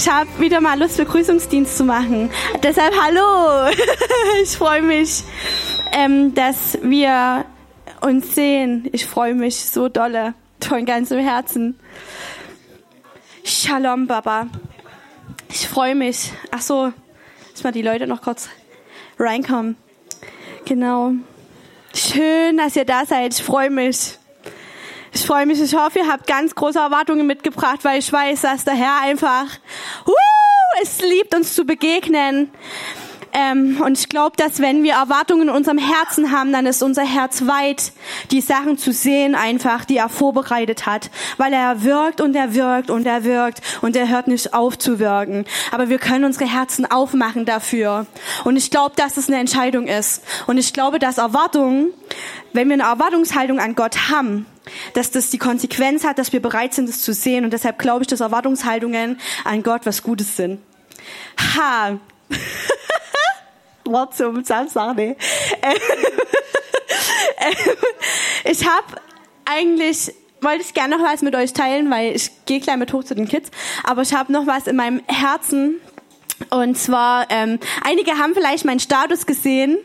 Ich habe wieder mal Lust, Begrüßungsdienst zu machen. Deshalb hallo. Ich freue mich, ähm, dass wir uns sehen. Ich freue mich so dolle von ganzem Herzen. Shalom, Baba. Ich freue mich. Ach so, dass mal die Leute noch kurz reinkommen. Genau. Schön, dass ihr da seid. Ich freue mich. Ich freue mich. Ich hoffe, ihr habt ganz große Erwartungen mitgebracht, weil ich weiß, dass der Herr einfach uh, es liebt, uns zu begegnen. Ähm, und ich glaube, dass wenn wir Erwartungen in unserem Herzen haben, dann ist unser Herz weit, die Sachen zu sehen einfach, die er vorbereitet hat. Weil er wirkt und er wirkt und er wirkt und er hört nicht auf zu wirken. Aber wir können unsere Herzen aufmachen dafür. Und ich glaube, dass es eine Entscheidung ist. Und ich glaube, dass Erwartungen, wenn wir eine Erwartungshaltung an Gott haben, dass das die Konsequenz hat, dass wir bereit sind, es zu sehen. Und deshalb glaube ich, dass Erwartungshaltungen an Gott was Gutes sind. Ha! Wort zum Samstag, nee. ich habe eigentlich wollte ich gerne noch was mit euch teilen, weil ich gehe gleich mit hoch zu den Kids. Aber ich habe noch was in meinem Herzen. Und zwar, ähm, einige haben vielleicht meinen Status gesehen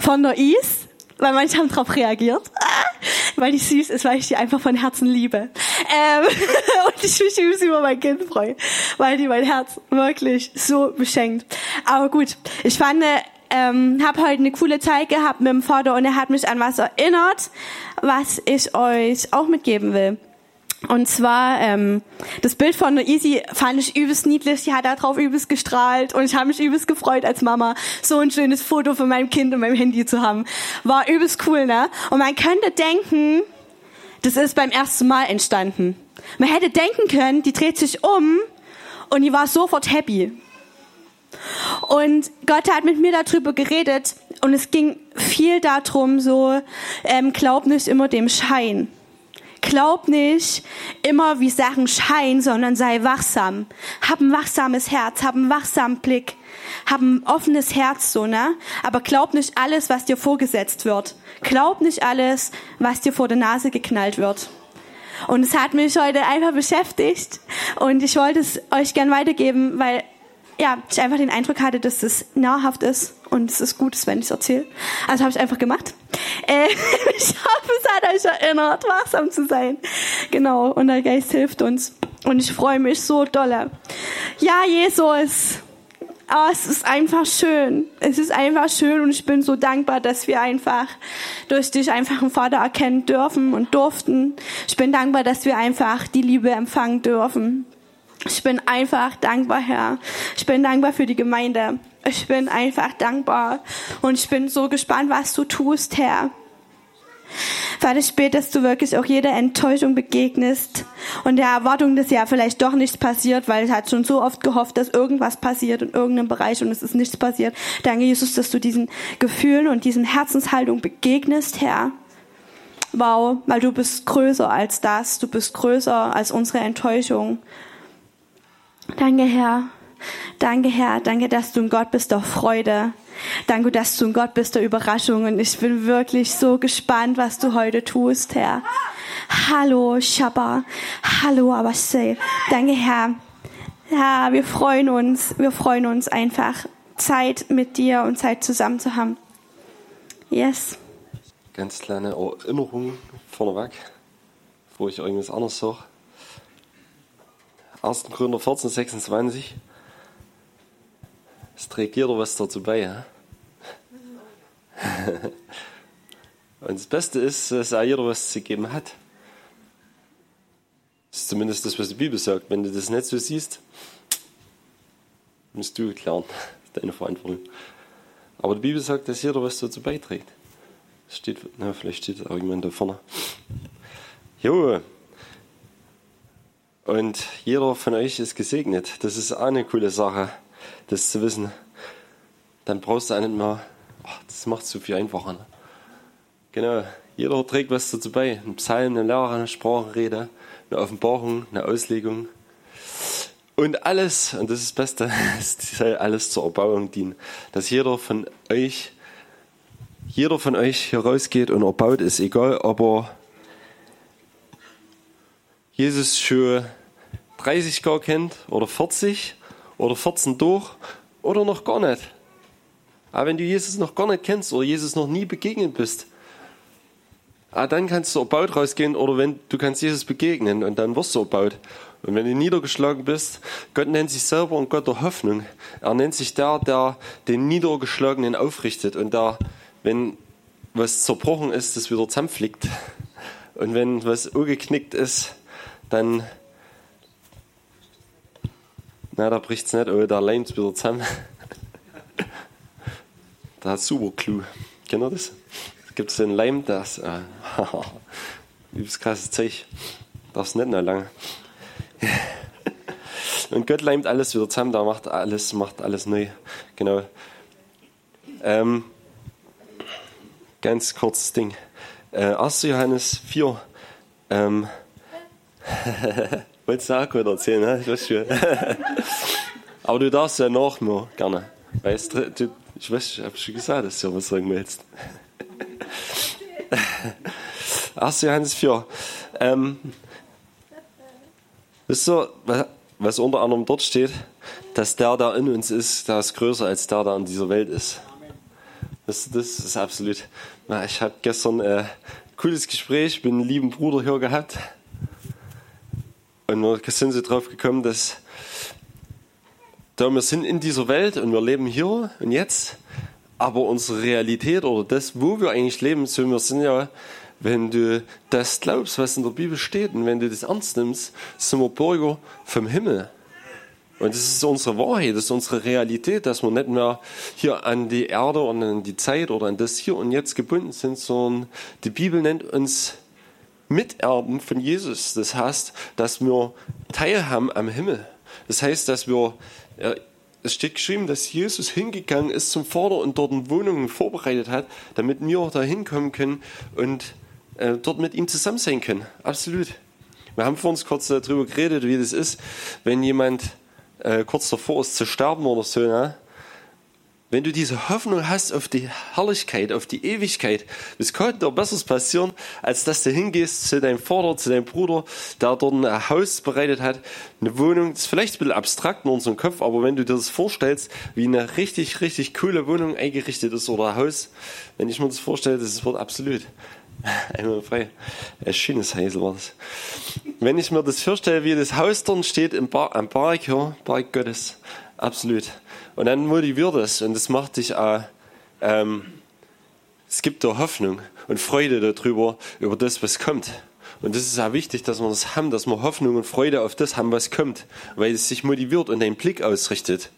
von der Is, weil manche haben darauf reagiert, weil die süß ist, weil ich die einfach von Herzen liebe. Ähm, und ich mich über mein Kind freue, weil die mein Herz wirklich so beschenkt. Aber gut, ich fand, ähm, habe heute eine coole Zeit gehabt mit dem Vater und er hat mich an was erinnert, was ich euch auch mitgeben will. Und zwar ähm, das Bild von der Easy fand ich übelst niedlich. Die hat da drauf übelst gestrahlt und ich habe mich übelst gefreut als Mama, so ein schönes Foto von meinem Kind in meinem Handy zu haben. War übelst cool, ne? Und man könnte denken, das ist beim ersten Mal entstanden. Man hätte denken können, die dreht sich um und die war sofort happy. Und Gott hat mit mir darüber geredet und es ging viel darum, so, ähm, glaub nicht immer dem Schein. Glaub nicht immer, wie Sachen scheinen, sondern sei wachsam. Hab ein wachsames Herz, hab einen wachsamen Blick, hab ein offenes Herz, so, ne? Aber glaub nicht alles, was dir vorgesetzt wird. Glaub nicht alles, was dir vor der Nase geknallt wird. Und es hat mich heute einfach beschäftigt und ich wollte es euch gern weitergeben, weil ja, ich einfach den Eindruck hatte, dass es nahrhaft ist und es ist gut, wenn ich es erzähle. Also habe ich einfach gemacht. Äh, ich hoffe, es hat euch erinnert, wachsam zu sein. Genau, und der Geist hilft uns. Und ich freue mich so dolle. Ja, Jesus. Oh, es ist einfach schön. Es ist einfach schön und ich bin so dankbar, dass wir einfach durch dich einfach einen Vater erkennen dürfen und durften. Ich bin dankbar, dass wir einfach die Liebe empfangen dürfen. Ich bin einfach dankbar, Herr. Ich bin dankbar für die Gemeinde. Ich bin einfach dankbar. Und ich bin so gespannt, was du tust, Herr. Vater, ich bete, dass du wirklich auch jeder Enttäuschung begegnest und der Erwartung, dass ja vielleicht doch nichts passiert, weil es hat schon so oft gehofft, dass irgendwas passiert in irgendeinem Bereich und es ist nichts passiert. Danke, Jesus, dass du diesen Gefühlen und diesen Herzenshaltung begegnest, Herr. Wow, weil du bist größer als das. Du bist größer als unsere Enttäuschung. Danke, Herr. Danke, Herr. Danke, dass du ein Gott bist der Freude. Danke, dass du ein Gott bist der Überraschung. Und ich bin wirklich so gespannt, was du heute tust, Herr. Hallo, Shabba. Hallo, Abashe. Danke, Herr. Ja, wir freuen uns. Wir freuen uns einfach, Zeit mit dir und Zeit zusammen zu haben. Yes. Ganz kleine Erinnerung vorneweg, bevor ich irgendwas anderes sage. 1. Korinther 14, 26. Es trägt jeder was dazu bei. Ja? Und das Beste ist, dass auch jeder was zu geben hat. Das ist zumindest das, was die Bibel sagt. Wenn du das nicht so siehst, musst du klären. Das ist deine Verantwortung. Aber die Bibel sagt, dass jeder was dazu beiträgt. Steht, na, vielleicht steht auch jemand da vorne. Jo, und jeder von euch ist gesegnet. Das ist auch eine coole Sache, das zu wissen. Dann brauchst du auch nicht mehr, oh, das macht es so viel einfacher. Ne? Genau, jeder trägt was dazu bei. Ein Psalm, eine Lehre, eine Sprachenrede, eine Offenbarung, eine Auslegung. Und alles, und das ist das Beste, es soll alles zur Erbauung dienen. Dass jeder von euch, jeder von euch hier rausgeht und erbaut ist, egal ob er Jesus schon 30 Jahre kennt oder 40 oder 14 durch oder noch gar nicht. Aber wenn du Jesus noch gar nicht kennst oder Jesus noch nie begegnet bist, ah, dann kannst du erbaut rausgehen oder wenn du kannst Jesus begegnen und dann wirst du erbaut. Und wenn du niedergeschlagen bist, Gott nennt sich selber ein Gott der Hoffnung. Er nennt sich der, der den Niedergeschlagenen aufrichtet und der, wenn was zerbrochen ist, das wieder zusammenflickt. Und wenn was ungeknickt ist, dann, na, da bricht es nicht, aber da leimt es wieder zusammen. da hat super Clou. Kennt ihr das? Gibt es den Leim, das, äh, übelst krasses Zeug. Darf's nicht noch lange. Und Gott leimt alles wieder zusammen, da macht alles, macht alles neu. Genau. Ähm, ganz kurzes Ding. Äh, 1. Johannes 4. Ähm, Wolltest du auch gut erzählen, ne? Das schön. Aber du darfst ja nach mir gerne. Weißt du, ich weiß, ich habe schon gesagt, dass du was sagen willst. 1. Johannes 4. Ähm, wisst ihr, was unter anderem dort steht? Dass der, der in uns ist, der ist größer als der, der in dieser Welt ist. Das, das ist absolut. Ich habe gestern ein äh, cooles Gespräch mit einem lieben Bruder hier gehabt. Und wir sind so drauf gekommen, dass da wir sind in dieser Welt und wir leben hier und jetzt, aber unsere Realität oder das, wo wir eigentlich leben, so wir sind ja, wenn du das glaubst, was in der Bibel steht und wenn du das ernst nimmst, sind wir Bürger vom Himmel. Und das ist unsere Wahrheit, das ist unsere Realität, dass wir nicht mehr hier an die Erde und an die Zeit oder an das Hier und Jetzt gebunden sind, sondern die Bibel nennt uns Miterben von Jesus. Das heißt, dass wir teilhaben am Himmel. Das heißt, dass wir, es steht geschrieben, dass Jesus hingegangen ist zum Vater und dort Wohnungen vorbereitet hat, damit wir da hinkommen können und äh, dort mit ihm zusammen sein können. Absolut. Wir haben vor uns kurz darüber geredet, wie das ist, wenn jemand äh, kurz davor ist zu sterben oder so, ne? Wenn du diese Hoffnung hast auf die Herrlichkeit, auf die Ewigkeit, es kann dir Besseres passieren, als dass du hingehst zu deinem Vater, zu deinem Bruder, der dort ein Haus bereitet hat, eine Wohnung, das ist vielleicht ein bisschen abstrakt in unserem Kopf, aber wenn du dir das vorstellst, wie eine richtig, richtig coole Wohnung eingerichtet ist oder ein Haus, wenn ich mir das vorstelle, das wird absolut. Einmal frei. Ein schönes Häusl war das. Wenn ich mir das vorstelle, wie das Haus dort steht im Bar, am Berg, ja, Berg Gottes, absolut. Und dann motiviert es und das macht dich auch, ähm, es gibt da Hoffnung und Freude darüber, über das, was kommt. Und das ist auch wichtig, dass wir das haben, dass wir Hoffnung und Freude auf das haben, was kommt, weil es sich motiviert und deinen Blick ausrichtet.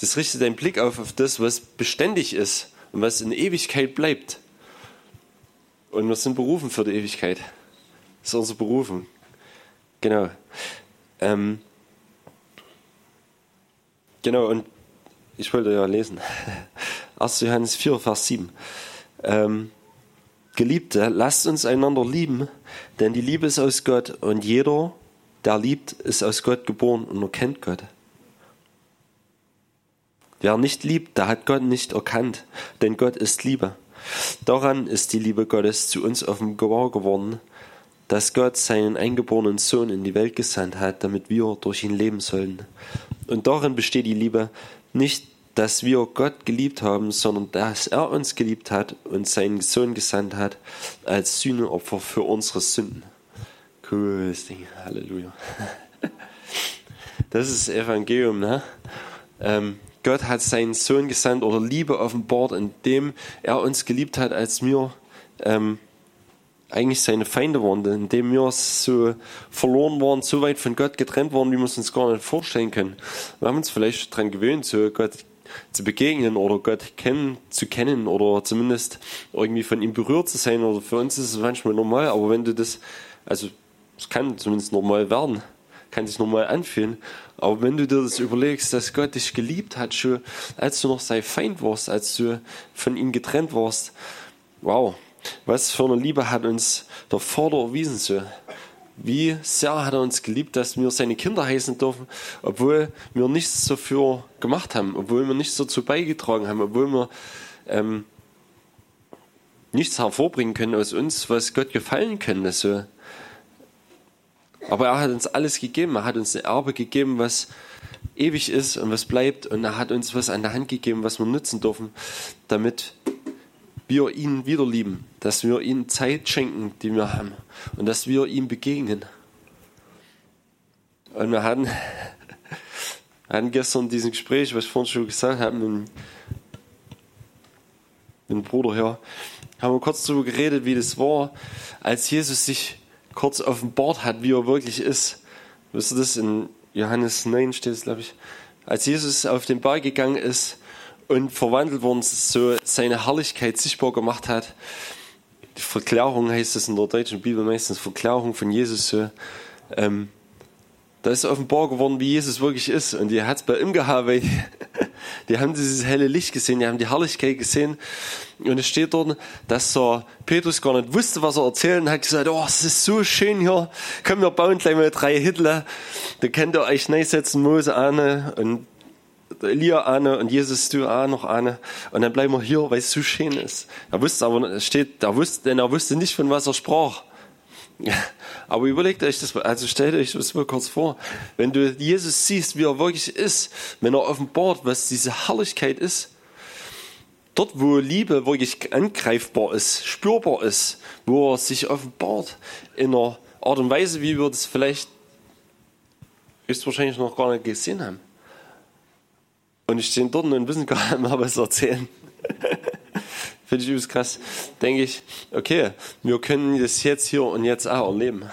Das richtet deinen Blick auf, auf das, was beständig ist und was in Ewigkeit bleibt. Und wir sind berufen für die Ewigkeit. Das ist unsere Berufung. Genau. Ähm, genau, und ich wollte ja lesen. 1. Johannes 4, Vers 7. Ähm, Geliebte, lasst uns einander lieben, denn die Liebe ist aus Gott und jeder, der liebt, ist aus Gott geboren und erkennt Gott. Wer nicht liebt, der hat Gott nicht erkannt, denn Gott ist Liebe. Daran ist die Liebe Gottes zu uns offenbar geworden, dass Gott seinen eingeborenen Sohn in die Welt gesandt hat, damit wir durch ihn leben sollen. Und darin besteht die Liebe nicht, dass wir Gott geliebt haben, sondern dass er uns geliebt hat und seinen Sohn gesandt hat als Sühneopfer für unsere Sünden. Cooles Ding, Halleluja. Das ist Evangelium, ne? Ähm, Gott hat seinen Sohn gesandt oder Liebe offenbart, indem er uns geliebt hat, als wir ähm, eigentlich seine Feinde waren, indem wir so verloren waren, so weit von Gott getrennt waren, wie wir es uns gar nicht vorstellen können. Wir haben uns vielleicht daran gewöhnt, so Gott zu begegnen oder Gott kennen, zu kennen oder zumindest irgendwie von ihm berührt zu sein. Oder für uns ist es manchmal normal, aber wenn du das, also es kann zumindest normal werden, kann sich normal anfühlen. Aber wenn du dir das überlegst, dass Gott dich geliebt hat, schon als du noch sein Feind warst, als du von ihm getrennt warst, wow, was für eine Liebe hat uns der Vater erwiesen so. Wie sehr hat er uns geliebt, dass wir seine Kinder heißen dürfen, obwohl wir nichts dafür gemacht haben, obwohl wir nichts dazu beigetragen haben, obwohl wir ähm, nichts hervorbringen können aus uns, was Gott gefallen könnte. So. Aber er hat uns alles gegeben, er hat uns ein Erbe gegeben, was ewig ist und was bleibt. Und er hat uns was an der Hand gegeben, was wir nutzen dürfen, damit wir ihn wieder lieben, dass wir ihm Zeit schenken, die wir haben und dass wir ihm begegnen. Und wir hatten, hatten gestern diesen Gespräch, was ich vorhin schon gesagt habe, mit, mit dem Bruder hier, haben wir kurz darüber geredet, wie das war, als Jesus sich kurz offenbart hat, wie er wirklich ist. Wisst ihr das? In Johannes 9 steht es, glaube ich. Als Jesus auf den Berg gegangen ist und verwandelt worden, so seine Herrlichkeit sichtbar gemacht hat. Die Verklärung heißt es in der deutschen Bibel meistens, Verklärung von Jesus so. Ähm, da ist offenbar geworden, wie Jesus wirklich ist. Und die hat es bei ihm gehabt, weil die haben dieses helle Licht gesehen, die haben die Herrlichkeit gesehen. Und es steht dort, dass der Petrus gar nicht wusste, was er erzählt und hat gesagt, oh, es ist so schön hier. Komm, wir bauen gleich mal drei Hitler. Da könnt ihr euch setzen, Mose an und Elia an und Jesus du auch noch an. Und dann bleiben wir hier, weil es so schön ist. Er wusste aber, es steht, er wusste, denn er wusste nicht, von was er sprach. Aber überlegt euch das, also stellt euch das mal kurz vor. Wenn du Jesus siehst, wie er wirklich ist, wenn er offenbart, was diese Herrlichkeit ist, dort, wo Liebe wirklich angreifbar ist, spürbar ist, wo er sich offenbart in einer Art und Weise, wie wir das vielleicht höchstwahrscheinlich noch gar nicht gesehen haben. Und ich stehe dort und wissen gar nicht mehr, was erzählen. Finde ich übelst krass. Denke ich, okay, wir können das jetzt hier und jetzt auch erleben,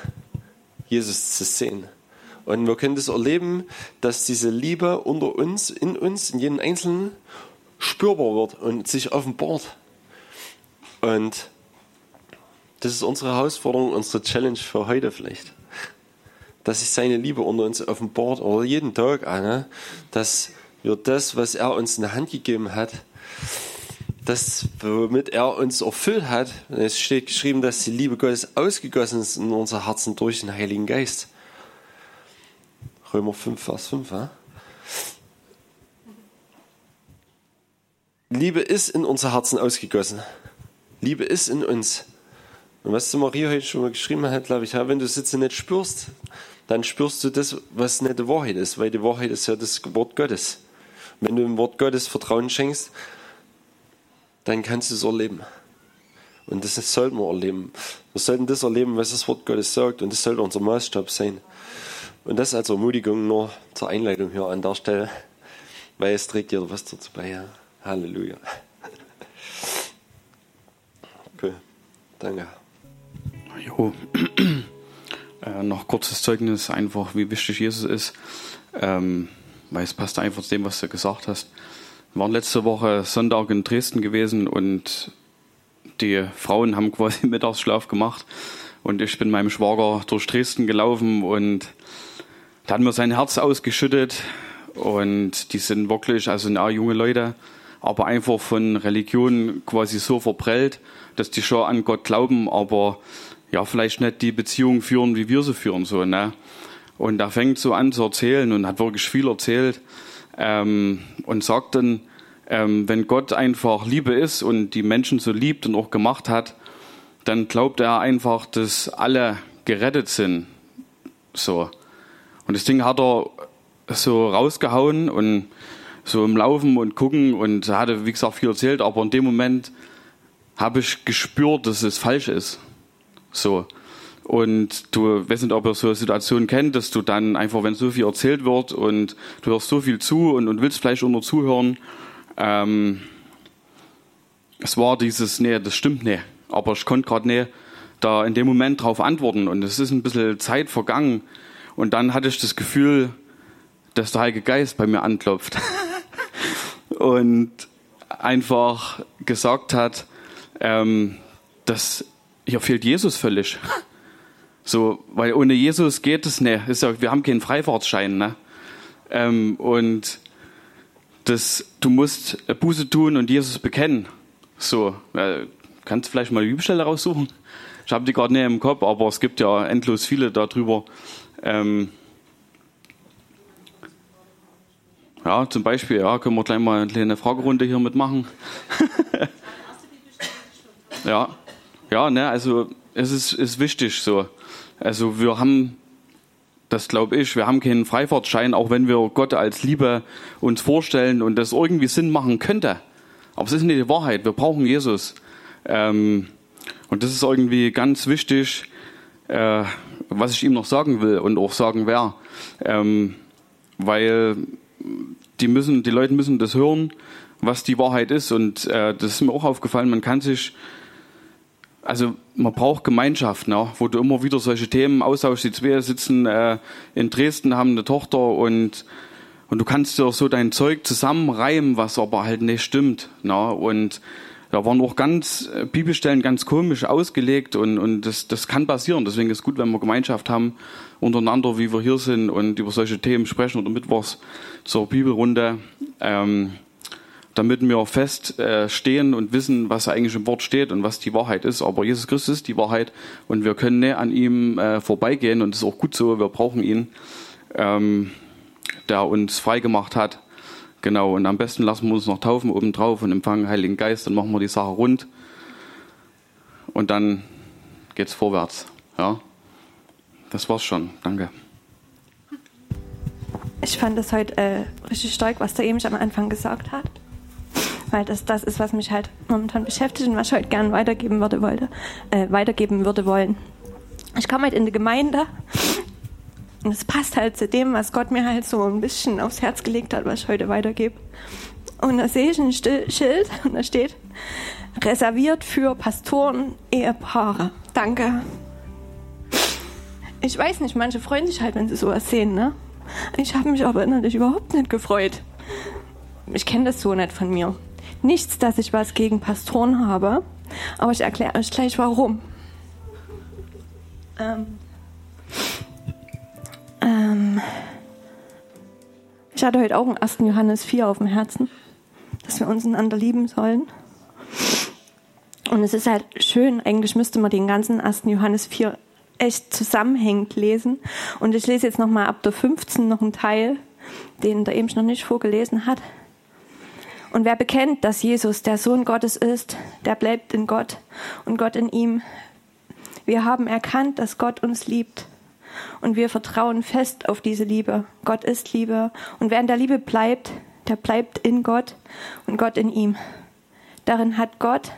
Jesus zu sehen. Und wir können das erleben, dass diese Liebe unter uns, in uns, in jedem Einzelnen spürbar wird und sich offenbart. Und das ist unsere Herausforderung, unsere Challenge für heute vielleicht. Dass sich seine Liebe unter uns offenbart oder jeden Tag, Anne, dass wir das, was er uns in die Hand gegeben hat, das, womit er uns erfüllt hat. Es steht geschrieben, dass die Liebe Gottes ausgegossen ist in unser Herzen durch den Heiligen Geist. Römer 5, Vers 5. Ja? Liebe ist in unser Herzen ausgegossen. Liebe ist in uns. Und was die Maria heute schon mal geschrieben hat, glaube ich, ja, wenn du jetzt nicht spürst, dann spürst du das, was nicht die Wahrheit ist, weil die Wahrheit ist ja das Wort Gottes. Wenn du dem Wort Gottes Vertrauen schenkst, dann kannst du es erleben. Und das sollten wir erleben. Wir sollten das erleben, was das Wort Gottes sagt. Und das sollte unser Maßstab sein. Und das als Ermutigung nur zur Einleitung hier an der Stelle, weil es trägt jeder was dazu bei. Ja. Halleluja. Cool. Danke. Jo. äh, noch kurzes Zeugnis, einfach wie wichtig Jesus ist. Ähm, weil es passt einfach zu dem, was du gesagt hast. Wir waren letzte Woche Sonntag in Dresden gewesen und die Frauen haben quasi Mittagsschlaf gemacht und ich bin meinem Schwager durch Dresden gelaufen und da hat mir sein Herz ausgeschüttet und die sind wirklich, also na, junge Leute, aber einfach von Religion quasi so verprellt, dass die schon an Gott glauben, aber ja, vielleicht nicht die Beziehung führen, wie wir sie führen, so, ne? Und er fängt so an zu erzählen und hat wirklich viel erzählt ähm, und sagt dann, ähm, wenn Gott einfach Liebe ist und die Menschen so liebt und auch gemacht hat, dann glaubt er einfach, dass alle gerettet sind. So. Und das Ding hat er so rausgehauen und so im Laufen und gucken und hatte, wie gesagt, viel erzählt, aber in dem Moment habe ich gespürt, dass es falsch ist. So. Und du weißt nicht, ob ihr so eine Situation kennt, dass du dann einfach, wenn so viel erzählt wird und du hörst so viel zu und, und willst vielleicht auch nur zuhören, ähm, es war dieses, nee, das stimmt nicht. Aber ich konnte gerade nicht da in dem Moment drauf antworten und es ist ein bisschen Zeit vergangen und dann hatte ich das Gefühl, dass der Heilige Geist bei mir anklopft und einfach gesagt hat, ähm, dass hier fehlt Jesus völlig. So, weil ohne Jesus geht es nicht. Ist ja, wir haben keinen Freifahrtschein, ne? Ähm, und das, du musst Buße tun und Jesus bekennen. So, äh, kannst du vielleicht mal die Bibelstelle raussuchen? Ich habe die gerade nicht im Kopf, aber es gibt ja endlos viele darüber. Ähm, ja, zum Beispiel, ja, können wir gleich mal eine kleine Fragerunde hier mitmachen. ja, ja, ne, also es ist, ist wichtig so. Also wir haben das glaube ich. Wir haben keinen Freifahrtschein, auch wenn wir Gott als Liebe uns vorstellen und das irgendwie Sinn machen könnte. Aber es ist nicht die Wahrheit. Wir brauchen Jesus. Ähm, und das ist irgendwie ganz wichtig, äh, was ich ihm noch sagen will und auch sagen werde. Ähm, weil die müssen, die Leute müssen das hören, was die Wahrheit ist. Und äh, das ist mir auch aufgefallen. Man kann sich also man braucht Gemeinschaft, ne? wo du immer wieder solche Themen austauschst. Die zwei sitzen äh, in Dresden, haben eine Tochter und und du kannst dir so dein Zeug zusammenreimen, was aber halt nicht stimmt. Ne? Und da waren auch ganz äh, Bibelstellen ganz komisch ausgelegt und, und das, das kann passieren. Deswegen ist es gut, wenn wir Gemeinschaft haben untereinander, wie wir hier sind und über solche Themen sprechen oder mittwochs zur Bibelrunde. Ähm, damit wir fest äh, stehen und wissen, was eigentlich im Wort steht und was die Wahrheit ist. Aber Jesus Christus ist die Wahrheit und wir können nicht an ihm äh, vorbeigehen und das ist auch gut so. Wir brauchen ihn, ähm, der uns frei gemacht hat. Genau, und am besten lassen wir uns noch taufen obendrauf und empfangen Heiligen Geist, dann machen wir die Sache rund und dann geht's vorwärts. Ja, das war's schon. Danke. Ich fand das heute äh, richtig stark, was der eben am Anfang gesagt hat weil das das ist, was mich halt momentan beschäftigt und was ich heute gern weitergeben würde, wollte, äh, weitergeben würde wollen. Ich komme halt in die Gemeinde und es passt halt zu dem, was Gott mir halt so ein bisschen aufs Herz gelegt hat, was ich heute weitergebe. Und da sehe ich ein Schild und da steht, reserviert für Pastoren, Ehepaare. Danke. Ich weiß nicht, manche freuen sich halt, wenn sie sowas sehen, ne? Ich habe mich aber innerlich überhaupt nicht gefreut. Ich kenne das so nicht von mir. Nichts, dass ich was gegen Pastoren habe, aber ich erkläre euch gleich warum. Ähm, ähm, ich hatte heute auch einen 1. Johannes 4 auf dem Herzen, dass wir uns einander lieben sollen. Und es ist halt schön, eigentlich müsste man den ganzen 1. Johannes 4 echt zusammenhängend lesen. Und ich lese jetzt nochmal ab der 15 noch einen Teil, den der eben noch nicht vorgelesen hat. Und wer bekennt, dass Jesus der Sohn Gottes ist, der bleibt in Gott und Gott in ihm. Wir haben erkannt, dass Gott uns liebt. Und wir vertrauen fest auf diese Liebe. Gott ist Liebe. Und wer in der Liebe bleibt, der bleibt in Gott und Gott in ihm. Darin hat Gott,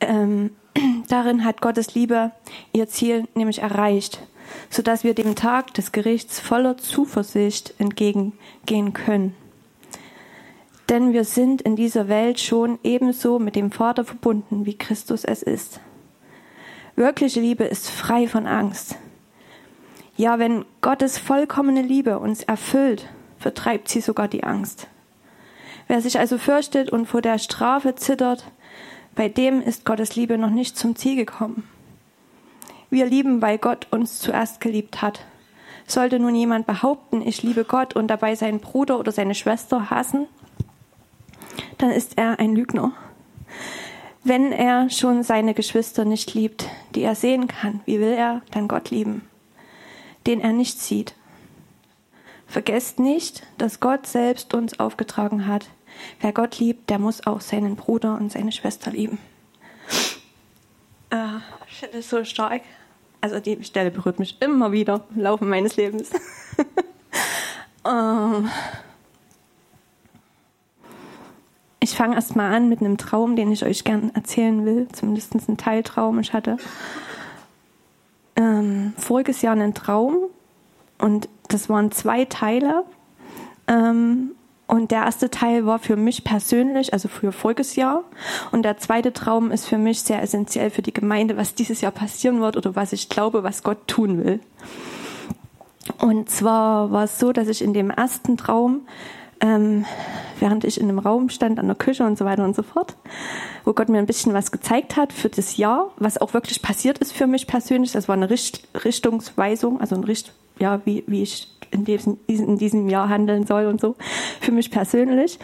ähm, darin hat Gottes Liebe ihr Ziel nämlich erreicht, sodass wir dem Tag des Gerichts voller Zuversicht entgegengehen können denn wir sind in dieser Welt schon ebenso mit dem Vater verbunden, wie Christus es ist. Wirkliche Liebe ist frei von Angst. Ja, wenn Gottes vollkommene Liebe uns erfüllt, vertreibt sie sogar die Angst. Wer sich also fürchtet und vor der Strafe zittert, bei dem ist Gottes Liebe noch nicht zum Ziel gekommen. Wir lieben, weil Gott uns zuerst geliebt hat. Sollte nun jemand behaupten, ich liebe Gott und dabei seinen Bruder oder seine Schwester hassen, dann ist er ein Lügner. Wenn er schon seine Geschwister nicht liebt, die er sehen kann, wie will er dann Gott lieben, den er nicht sieht? Vergesst nicht, dass Gott selbst uns aufgetragen hat. Wer Gott liebt, der muss auch seinen Bruder und seine Schwester lieben. Äh, ich finde es so stark. Also die Stelle berührt mich immer wieder im Laufe meines Lebens. ähm, Ich fange erstmal an mit einem Traum, den ich euch gern erzählen will, zumindest ein Teiltraum. Ich hatte ähm, voriges Jahr einen Traum und das waren zwei Teile. Ähm, und der erste Teil war für mich persönlich, also für voriges Jahr. Und der zweite Traum ist für mich sehr essentiell für die Gemeinde, was dieses Jahr passieren wird oder was ich glaube, was Gott tun will. Und zwar war es so, dass ich in dem ersten Traum ähm, während ich in einem Raum stand, an der Küche und so weiter und so fort, wo Gott mir ein bisschen was gezeigt hat für das Jahr, was auch wirklich passiert ist für mich persönlich. Das war eine Richt Richtungsweisung, also ein Richt, ja, wie, wie ich in diesem, in diesem Jahr handeln soll und so, für mich persönlich.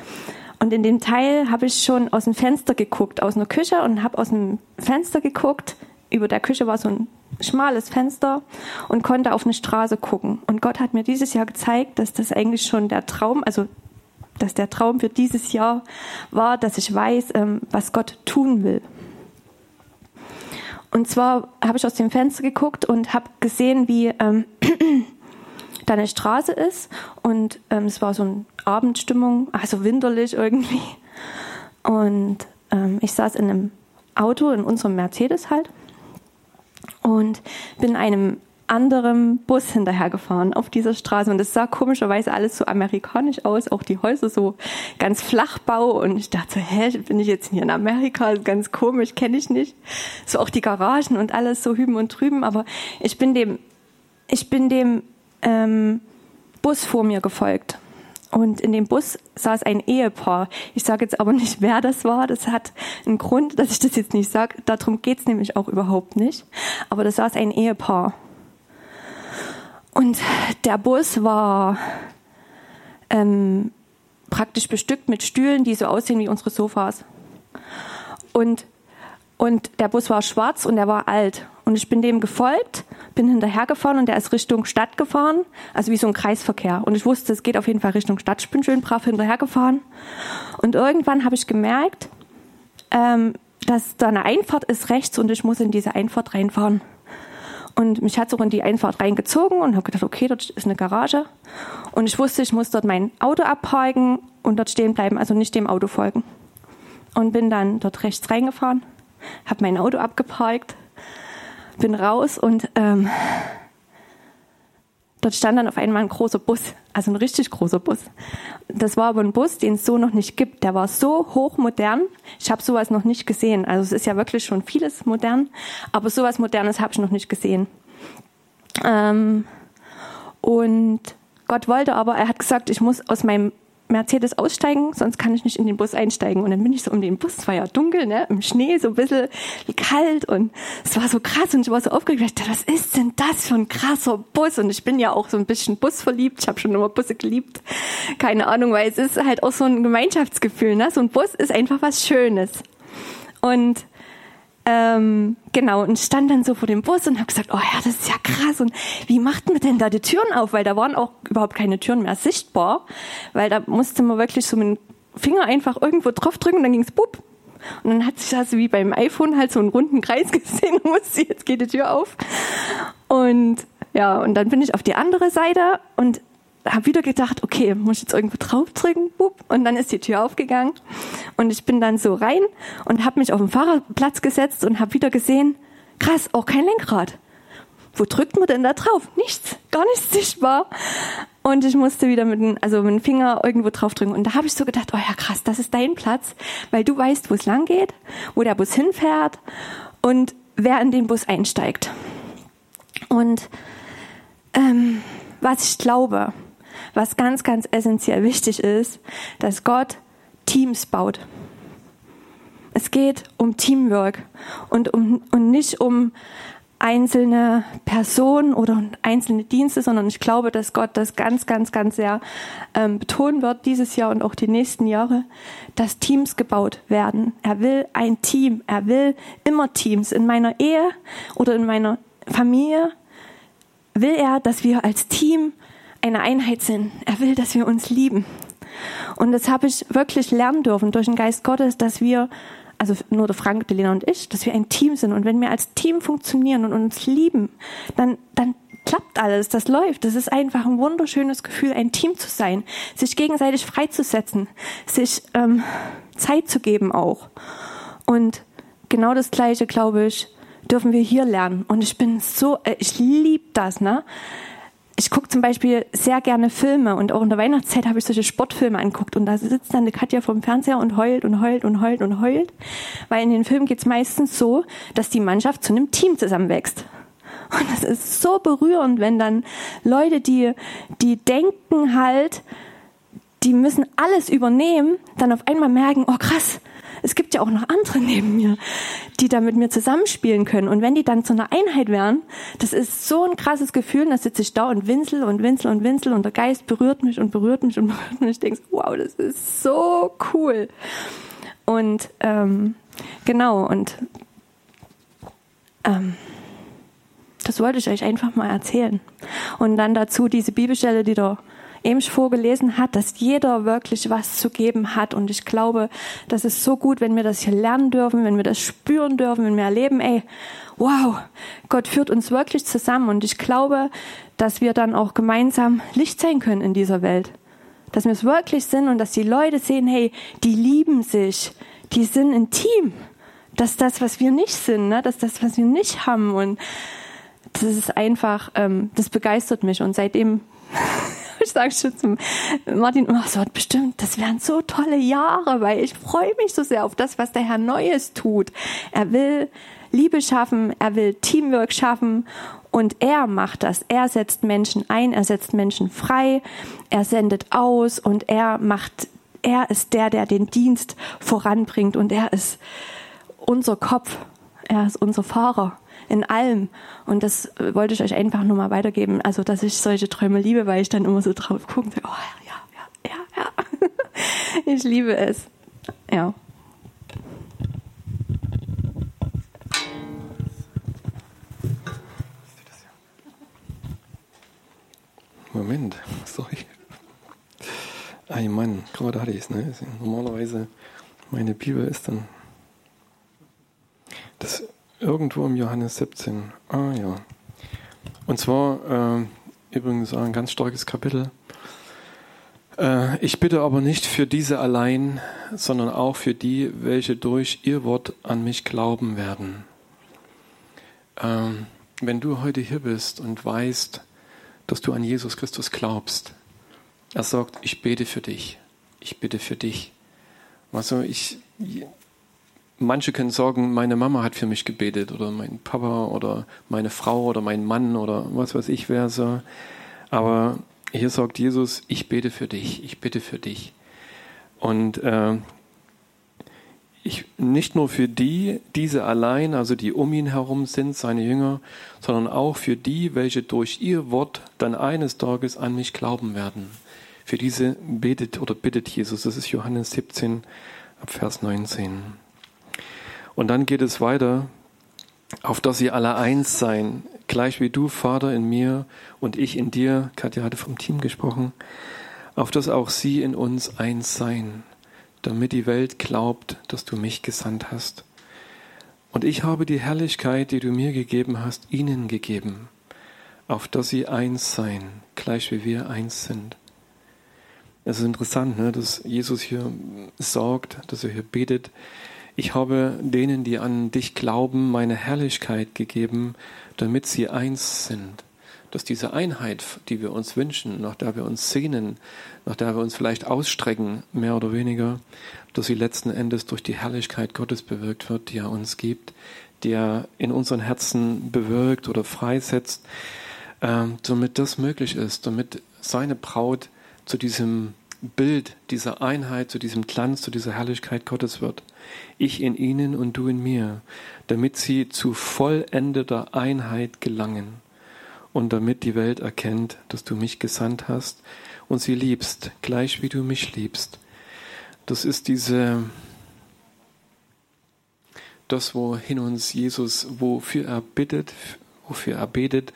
Und in dem Teil habe ich schon aus dem Fenster geguckt, aus einer Küche und habe aus dem Fenster geguckt. Über der Küche war so ein schmales Fenster und konnte auf eine Straße gucken. Und Gott hat mir dieses Jahr gezeigt, dass das eigentlich schon der Traum, also dass der Traum für dieses Jahr war, dass ich weiß, ähm, was Gott tun will. Und zwar habe ich aus dem Fenster geguckt und habe gesehen, wie, ähm, da eine Straße ist und ähm, es war so eine Abendstimmung, also winterlich irgendwie. Und ähm, ich saß in einem Auto, in unserem Mercedes halt und bin einem anderem Bus hinterhergefahren auf dieser Straße und es sah komischerweise alles so amerikanisch aus, auch die Häuser so ganz Flachbau und ich dachte, hä, bin ich jetzt hier in Amerika? Ganz komisch, kenne ich nicht. So auch die Garagen und alles so hüben und drüben, aber ich bin dem, ich bin dem ähm, Bus vor mir gefolgt. Und in dem Bus saß ein Ehepaar. Ich sage jetzt aber nicht, wer das war. Das hat einen Grund, dass ich das jetzt nicht sage. Darum geht's nämlich auch überhaupt nicht. Aber da saß ein Ehepaar. Und der Bus war ähm, praktisch bestückt mit Stühlen, die so aussehen wie unsere Sofas. Und, und der Bus war schwarz und er war alt. Und ich bin dem gefolgt, bin hinterhergefahren und der ist Richtung Stadt gefahren, also wie so ein Kreisverkehr. Und ich wusste, es geht auf jeden Fall Richtung Stadt. Ich bin schön brav hinterhergefahren. Und irgendwann habe ich gemerkt, ähm, dass da eine Einfahrt ist rechts und ich muss in diese Einfahrt reinfahren. Und mich hat so in die Einfahrt reingezogen und habe gedacht, okay, dort ist eine Garage. Und ich wusste, ich muss dort mein Auto abparken und dort stehen bleiben, also nicht dem Auto folgen. Und bin dann dort rechts reingefahren, habe mein Auto abgeparkt, bin raus und ähm, dort stand dann auf einmal ein großer Bus, also ein richtig großer Bus. Das war aber ein Bus, den es so noch nicht gibt. Der war so hochmodern. Ich habe sowas noch nicht gesehen. Also es ist ja wirklich schon vieles modern, aber sowas Modernes habe ich noch nicht gesehen. Ähm, und Gott wollte aber, er hat gesagt, ich muss aus meinem Mercedes aussteigen, sonst kann ich nicht in den Bus einsteigen. Und dann bin ich so um den Bus, es war ja dunkel, ne, im Schnee, so ein bisschen kalt und es war so krass und ich war so aufgeregt. Was ist denn das für ein krasser Bus? Und ich bin ja auch so ein bisschen busverliebt. Ich habe schon immer Busse geliebt. Keine Ahnung, weil es ist halt auch so ein Gemeinschaftsgefühl. Ne? So ein Bus ist einfach was Schönes. Und ähm, genau, und stand dann so vor dem Bus und habe gesagt, oh ja, das ist ja krass. Und wie macht man denn da die Türen auf? Weil da waren auch überhaupt keine Türen mehr sichtbar, weil da musste man wirklich so mit dem Finger einfach irgendwo drauf drücken und dann ging's bupp. Und dann hat sich das wie beim iPhone halt so einen runden Kreis gesehen und musste, jetzt geht die Tür auf. Und ja, und dann bin ich auf die andere Seite und habe wieder gedacht, okay, muss ich jetzt irgendwo draufdrücken? Und dann ist die Tür aufgegangen und ich bin dann so rein und habe mich auf den Fahrerplatz gesetzt und habe wieder gesehen, krass, auch kein Lenkrad. Wo drückt man denn da drauf? Nichts, gar nichts sichtbar. Und ich musste wieder mit dem, also mit dem Finger irgendwo draufdrücken. Und da habe ich so gedacht, oh ja krass, das ist dein Platz, weil du weißt, wo es lang geht, wo der Bus hinfährt und wer in den Bus einsteigt. Und ähm, was ich glaube, was ganz, ganz essentiell wichtig ist, dass Gott Teams baut. Es geht um Teamwork und, um, und nicht um einzelne Personen oder einzelne Dienste, sondern ich glaube, dass Gott das ganz, ganz, ganz sehr ähm, betonen wird dieses Jahr und auch die nächsten Jahre, dass Teams gebaut werden. Er will ein Team, er will immer Teams. In meiner Ehe oder in meiner Familie will er, dass wir als Team eine Einheit sind. Er will, dass wir uns lieben. Und das habe ich wirklich lernen dürfen durch den Geist Gottes, dass wir, also nur der Frank, die Lena und ich, dass wir ein Team sind. Und wenn wir als Team funktionieren und uns lieben, dann, dann klappt alles, das läuft. Das ist einfach ein wunderschönes Gefühl, ein Team zu sein, sich gegenseitig freizusetzen, sich ähm, Zeit zu geben auch. Und genau das Gleiche, glaube ich, dürfen wir hier lernen. Und ich bin so, äh, ich liebe das, ne? Ich gucke zum Beispiel sehr gerne Filme und auch in der Weihnachtszeit habe ich solche Sportfilme angeguckt und da sitzt dann die Katja vom Fernseher und heult und heult und heult und heult, weil in den Filmen geht es meistens so, dass die Mannschaft zu einem Team zusammenwächst. Und das ist so berührend, wenn dann Leute, die, die denken halt, die müssen alles übernehmen, dann auf einmal merken, oh krass, es gibt ja auch noch andere neben mir, die da mit mir zusammenspielen können. Und wenn die dann zu einer Einheit werden, das ist so ein krasses Gefühl. Da sitze ich da und winsel und winsel und winsel und der Geist berührt mich und berührt mich und berührt mich. Ich denke, wow, das ist so cool. Und ähm, genau, und ähm, das wollte ich euch einfach mal erzählen. Und dann dazu diese Bibelstelle, die da eben vorgelesen hat, dass jeder wirklich was zu geben hat. Und ich glaube, das ist so gut, wenn wir das hier lernen dürfen, wenn wir das spüren dürfen, wenn wir erleben, ey, wow, Gott führt uns wirklich zusammen. Und ich glaube, dass wir dann auch gemeinsam Licht sein können in dieser Welt. Dass wir es wirklich sind und dass die Leute sehen, hey, die lieben sich, die sind ein Team. Das ist das, was wir nicht sind, ne? das ist das, was wir nicht haben. Und das ist einfach, ähm, das begeistert mich. Und seitdem, ich sage schon zum Martin, oh, so bestimmt, das wären so tolle Jahre, weil ich freue mich so sehr auf das, was der Herr Neues tut. Er will Liebe schaffen, er will Teamwork schaffen und er macht das. Er setzt Menschen ein, er setzt Menschen frei, er sendet aus und er macht, er ist der, der den Dienst voranbringt und er ist unser Kopf, er ist unser Fahrer in allem. Und das wollte ich euch einfach nur mal weitergeben. Also, dass ich solche Träume liebe, weil ich dann immer so drauf gucke oh ja, ja, ja, ja. Ich liebe es. Ja. Moment, sorry. Ein Mann, gerade hatte ich es. Ne? Normalerweise, meine Bibel ist dann das irgendwo im Johannes 17. Ah ja. Und zwar äh, übrigens ein ganz starkes Kapitel. Äh, ich bitte aber nicht für diese allein, sondern auch für die, welche durch ihr Wort an mich glauben werden. Ähm, wenn du heute hier bist und weißt, dass du an Jesus Christus glaubst. Er sagt, ich bete für dich. Ich bitte für dich. Also ich, manche können sagen, meine Mama hat für mich gebetet oder mein Papa oder meine Frau oder mein Mann oder was weiß ich wer so. Aber hier sagt Jesus, ich bete für dich, ich bitte für dich. Und äh, ich, nicht nur für die, diese allein, also die um ihn herum sind, seine Jünger, sondern auch für die, welche durch ihr Wort dann eines Tages an mich glauben werden. Für diese betet oder bittet Jesus. Das ist Johannes 17 ab Vers 19. Und dann geht es weiter, auf dass sie alle eins seien, gleich wie du, Vater, in mir und ich in dir. Katja hatte vom Team gesprochen. Auf dass auch sie in uns eins seien damit die Welt glaubt, dass du mich gesandt hast. Und ich habe die Herrlichkeit, die du mir gegeben hast, ihnen gegeben, auf dass sie eins seien, gleich wie wir eins sind. Es ist interessant, ne, dass Jesus hier sorgt, dass er hier betet. Ich habe denen, die an dich glauben, meine Herrlichkeit gegeben, damit sie eins sind dass diese Einheit, die wir uns wünschen, nach der wir uns sehnen, nach der wir uns vielleicht ausstrecken, mehr oder weniger, dass sie letzten Endes durch die Herrlichkeit Gottes bewirkt wird, die er uns gibt, die er in unseren Herzen bewirkt oder freisetzt, äh, damit das möglich ist, damit seine Braut zu diesem Bild dieser Einheit, zu diesem Glanz, zu dieser Herrlichkeit Gottes wird. Ich in ihnen und du in mir, damit sie zu vollendeter Einheit gelangen und damit die Welt erkennt, dass du mich gesandt hast und sie liebst, gleich wie du mich liebst. Das ist diese, das, wohin uns Jesus, wofür er bittet, wofür er betet,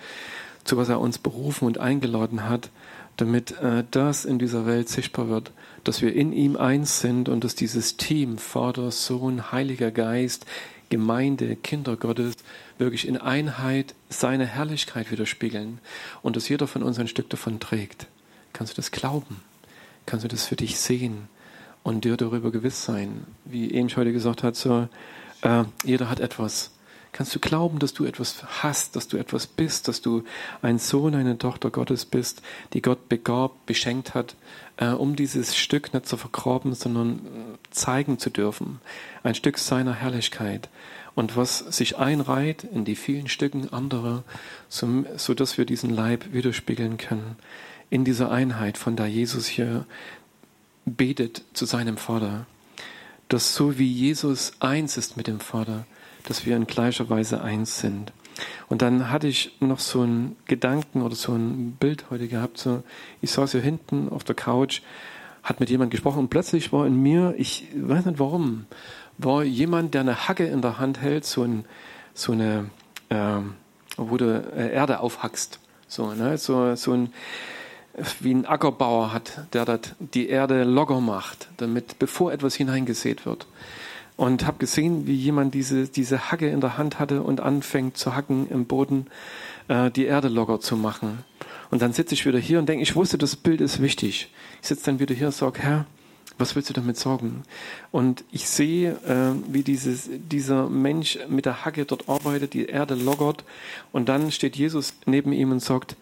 zu was er uns berufen und eingeladen hat, damit äh, das in dieser Welt sichtbar wird, dass wir in ihm eins sind und dass dieses Team, Vater, Sohn, Heiliger Geist, Gemeinde, Kinder Gottes wirklich in Einheit seine Herrlichkeit widerspiegeln und dass jeder von uns ein Stück davon trägt. Kannst du das glauben? Kannst du das für dich sehen und dir darüber gewiss sein? Wie Emisch heute gesagt hat, so, äh, jeder hat etwas. Kannst du glauben, dass du etwas hast, dass du etwas bist, dass du ein Sohn, eine Tochter Gottes bist, die Gott begabt, beschenkt hat, äh, um dieses Stück nicht zu vergraben, sondern äh, zeigen zu dürfen. Ein Stück seiner Herrlichkeit. Und was sich einreiht in die vielen Stücken anderer, so, so dass wir diesen Leib widerspiegeln können. In dieser Einheit, von der Jesus hier betet zu seinem Vater. Dass so wie Jesus eins ist mit dem Vater, dass wir in gleicher Weise eins sind. Und dann hatte ich noch so einen Gedanken oder so ein Bild heute gehabt. So, ich saß hier hinten auf der Couch, hat mit jemand gesprochen und plötzlich war in mir, ich weiß nicht warum, war jemand, der eine Hacke in der Hand hält, so, ein, so eine, äh, wo du äh, Erde aufhackst. So, ne? so, so ein, wie ein Ackerbauer hat, der dat, die Erde locker macht, damit, bevor etwas hineingesät wird und habe gesehen, wie jemand diese, diese Hacke in der Hand hatte und anfängt zu hacken im Boden, äh, die Erde locker zu machen. Und dann sitze ich wieder hier und denke, ich wusste, das Bild ist wichtig. Ich sitze dann wieder hier und sage, Herr, was willst du damit sagen? Und ich sehe, äh, wie dieses, dieser Mensch mit der Hacke dort arbeitet, die Erde lockert. Und dann steht Jesus neben ihm und sagt,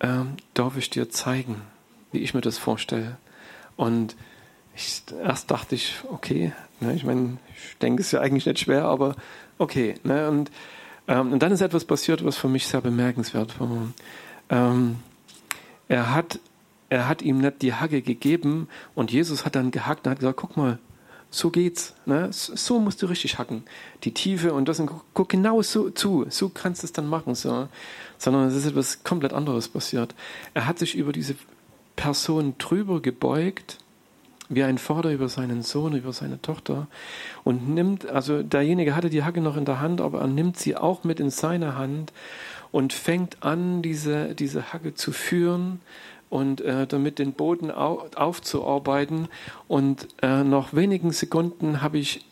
äh, darf ich dir zeigen, wie ich mir das vorstelle? Und ich, erst dachte ich, okay, ne, ich meine, ich denke, es ist ja eigentlich nicht schwer, aber okay. Ne, und, ähm, und dann ist etwas passiert, was für mich sehr bemerkenswert war. Ähm, er hat er hat ihm nicht die Hacke gegeben und Jesus hat dann gehackt und hat gesagt, guck mal, so geht's. Ne? So musst du richtig hacken. Die Tiefe und das und guck genau so zu. So kannst du es dann machen. So. Sondern es ist etwas komplett anderes passiert. Er hat sich über diese Person drüber gebeugt, wie ein Vater über seinen Sohn, über seine Tochter und nimmt, also derjenige hatte die Hacke noch in der Hand, aber er nimmt sie auch mit in seine Hand und fängt an, diese, diese Hacke zu führen, und äh, damit den Boden au aufzuarbeiten. Und äh, nach wenigen Sekunden habe ich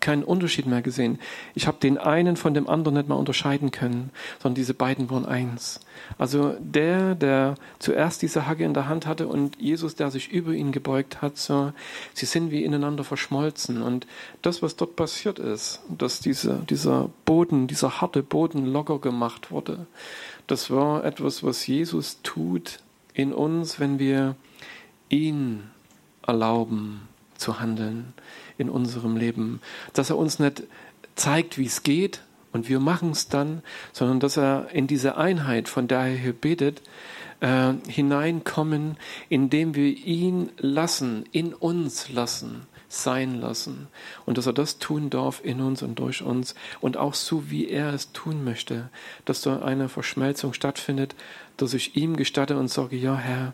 keinen Unterschied mehr gesehen. Ich habe den einen von dem anderen nicht mehr unterscheiden können, sondern diese beiden waren eins. Also der, der zuerst diese Hacke in der Hand hatte und Jesus, der sich über ihn gebeugt hat, so, sie sind wie ineinander verschmolzen. Und das, was dort passiert ist, dass diese, dieser Boden, dieser harte Boden locker gemacht wurde, das war etwas, was Jesus tut in uns, wenn wir ihn erlauben zu handeln in unserem Leben. Dass er uns nicht zeigt, wie es geht und wir machen es dann, sondern dass er in diese Einheit, von der er hier betet, äh, hineinkommen, indem wir ihn lassen, in uns lassen, sein lassen. Und dass er das tun darf in uns und durch uns und auch so, wie er es tun möchte, dass da eine Verschmelzung stattfindet dass ich ihm gestatte und sage, ja Herr,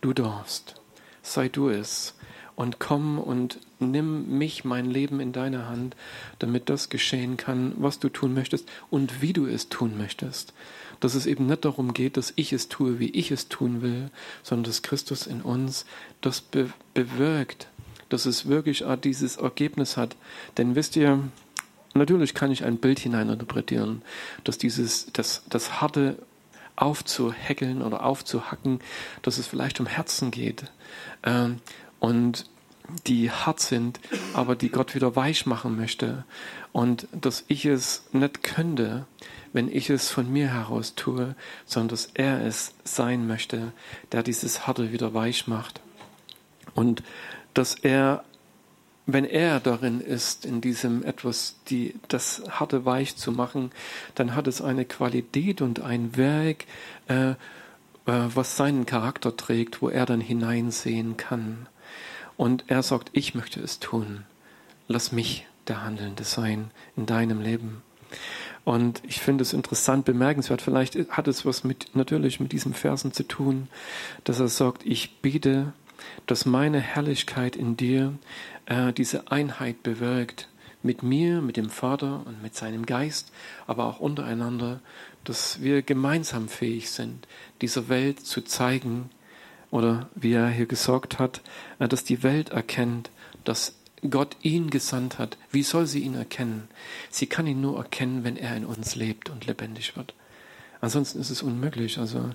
du darfst, sei du es und komm und nimm mich, mein Leben in deine Hand, damit das geschehen kann, was du tun möchtest und wie du es tun möchtest. Dass es eben nicht darum geht, dass ich es tue, wie ich es tun will, sondern dass Christus in uns das be bewirkt, dass es wirklich dieses Ergebnis hat. Denn wisst ihr, natürlich kann ich ein Bild hineininterpretieren, dass dieses, das, das harte aufzuhäckeln oder aufzuhacken, dass es vielleicht um Herzen geht ähm, und die hart sind, aber die Gott wieder weich machen möchte und dass ich es nicht könnte, wenn ich es von mir heraus tue, sondern dass er es sein möchte, der dieses Harte wieder weich macht und dass er wenn er darin ist, in diesem etwas, die, das harte weich zu machen, dann hat es eine Qualität und ein Werk, äh, äh, was seinen Charakter trägt, wo er dann hineinsehen kann. Und er sagt, ich möchte es tun. Lass mich der Handelnde sein in deinem Leben. Und ich finde es interessant, bemerkenswert. Vielleicht hat es was mit, natürlich mit diesem Versen zu tun, dass er sagt, ich bete, dass meine Herrlichkeit in dir äh, diese Einheit bewirkt mit mir, mit dem Vater und mit seinem Geist, aber auch untereinander, dass wir gemeinsam fähig sind, dieser Welt zu zeigen, oder wie er hier gesagt hat, äh, dass die Welt erkennt, dass Gott ihn gesandt hat. Wie soll sie ihn erkennen? Sie kann ihn nur erkennen, wenn er in uns lebt und lebendig wird. Ansonsten ist es unmöglich. Also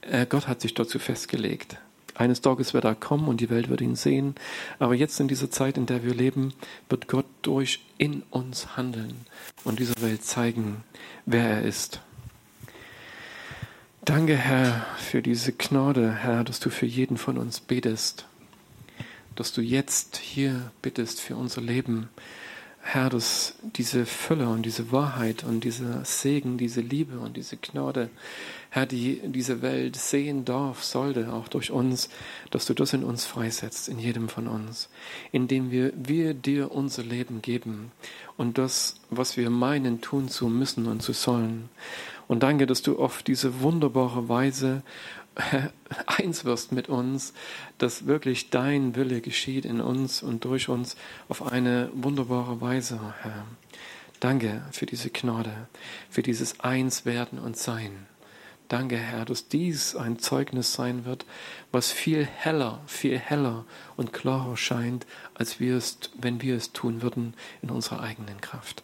äh, Gott hat sich dazu festgelegt. Eines Tages wird er kommen und die Welt wird ihn sehen. Aber jetzt in dieser Zeit, in der wir leben, wird Gott durch in uns handeln und dieser Welt zeigen, wer er ist. Danke, Herr, für diese Gnade, Herr, dass du für jeden von uns betest, dass du jetzt hier bittest für unser Leben. Herr, dass diese Fülle und diese Wahrheit und dieser Segen, diese Liebe und diese Gnade, Herr, die diese Welt sehen darf, sollte, auch durch uns, dass du das in uns freisetzt, in jedem von uns, indem wir, wir dir unser Leben geben und das, was wir meinen, tun zu müssen und zu sollen. Und danke, dass du auf diese wunderbare Weise eins wirst mit uns, dass wirklich dein Wille geschieht in uns und durch uns auf eine wunderbare Weise, Herr. Danke für diese Gnade, für dieses Einswerden und Sein. Danke, Herr, dass dies ein Zeugnis sein wird, was viel heller, viel heller und klarer scheint, als wir es, wenn wir es tun würden in unserer eigenen Kraft.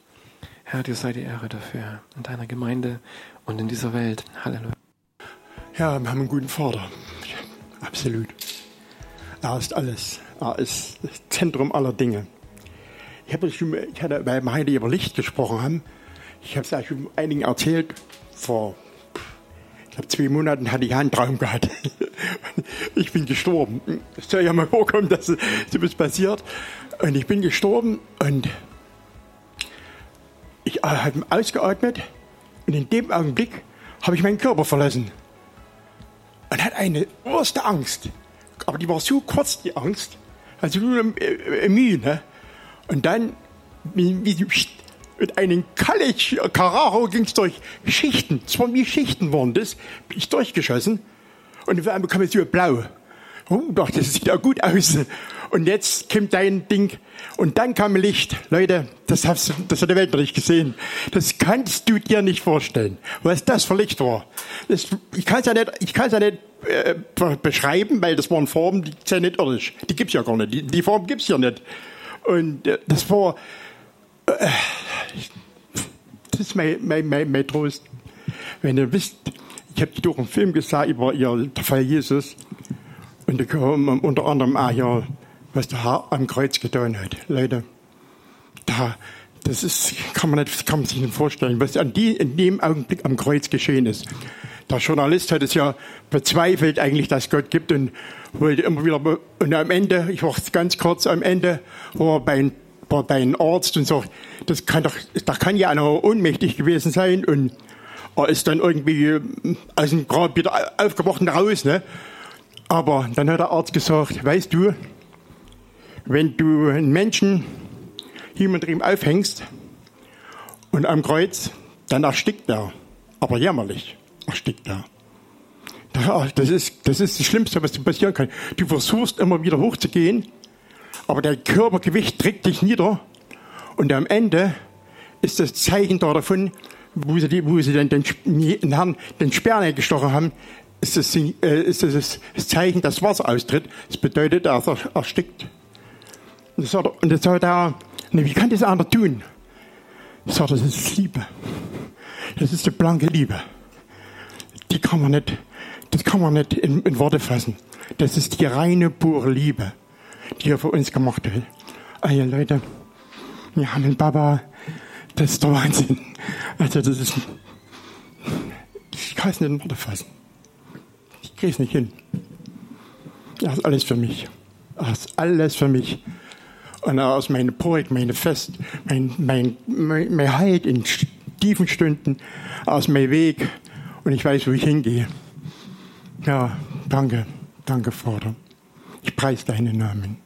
Herr, dir sei die Ehre dafür in deiner Gemeinde und in dieser Welt. Halleluja. Ja, wir haben einen guten Vater. Absolut. Er ist alles. Er ist das Zentrum aller Dinge. Ich, habe schon, ich hatte, weil wir heute über Licht gesprochen haben, ich habe es ja schon einigen erzählt, vor ich glaube, zwei Monaten hatte ich einen Traum gehabt. Ich bin gestorben. Es soll ja mal vorkommen, dass so was passiert. Und ich bin gestorben und ich habe ausgeatmet und in dem Augenblick habe ich meinen Körper verlassen und hatte eine erste Angst. Aber die war so kurz, die Angst. Also nur eine äh, Mühe. Ne? Und dann, wie, mit einem College Carraro ging es durch Schichten. Zwei wie Schichten waren das. Bin ich durchgeschossen. Und auf einmal kam es so blau. Oh, dachte, das sieht ja gut aus. Und jetzt kommt dein Ding. Und dann kam Licht. Leute, das, hast das hat die Welt noch nicht gesehen. Das kannst du dir nicht vorstellen, was das für Licht war. Das, ich kann es ja nicht, ich kann's ja nicht äh, beschreiben, weil das waren Formen, die sind ja nicht irdisch. Die gibt's ja gar nicht. Die, die Form gibt's ja nicht. Und äh, das war, äh, das ist mein, mein, mein, mein Trost. Wenn ihr wisst, ich habe durch einen Film gesagt über ihr, der Fall Jesus. Und da kam unter anderem auch ja, was der Herr am Kreuz getan hat. Leute, da, das ist, kann man nicht, kann man sich nicht vorstellen, was an die, in dem Augenblick am Kreuz geschehen ist. Der Journalist hat es ja bezweifelt eigentlich, dass Gott gibt und wollte immer wieder, und am Ende, ich war ganz kurz am Ende, wo er bei, bei einem Arzt und sagt, das kann doch, da kann ja einer ohnmächtig gewesen sein und er ist dann irgendwie aus dem Grab wieder aufgewacht und raus, ne? Aber dann hat der Arzt gesagt, weißt du, wenn du einen Menschen jemand ihm aufhängst und am Kreuz, dann erstickt er. Aber jämmerlich erstickt er. Das ist, das ist das Schlimmste, was dir passieren kann. Du versuchst immer wieder hochzugehen, aber dein Körpergewicht trägt dich nieder und am Ende ist das Zeichen davon, wo sie, wo sie dann den, den Herrn den Sperr gestochen haben, ist das, äh, ist das, das Zeichen, dass Wasser austritt. Das bedeutet, er erstickt. Und das sagt, und das sagt er, ne, wie kann das einer tun? Ich sage, das ist Liebe. Das ist die blanke Liebe. Die kann man nicht, das kann man nicht in, in Worte fassen. Das ist die reine, pure Liebe, die er für uns gemacht hat. Ah ja, Leute, wir haben einen Baba, das ist der Wahnsinn. Also das ist, ich kann es nicht in Worte fassen. Es nicht hin. Das ist alles für mich. Das ist alles für mich. Und aus meiner Burg, meine Fest, mein, mein, mein, mein Halt in tiefen Stunden, aus meinem Weg. Und ich weiß, wo ich hingehe. Ja, danke. Danke, Vater. Ich preise deinen Namen.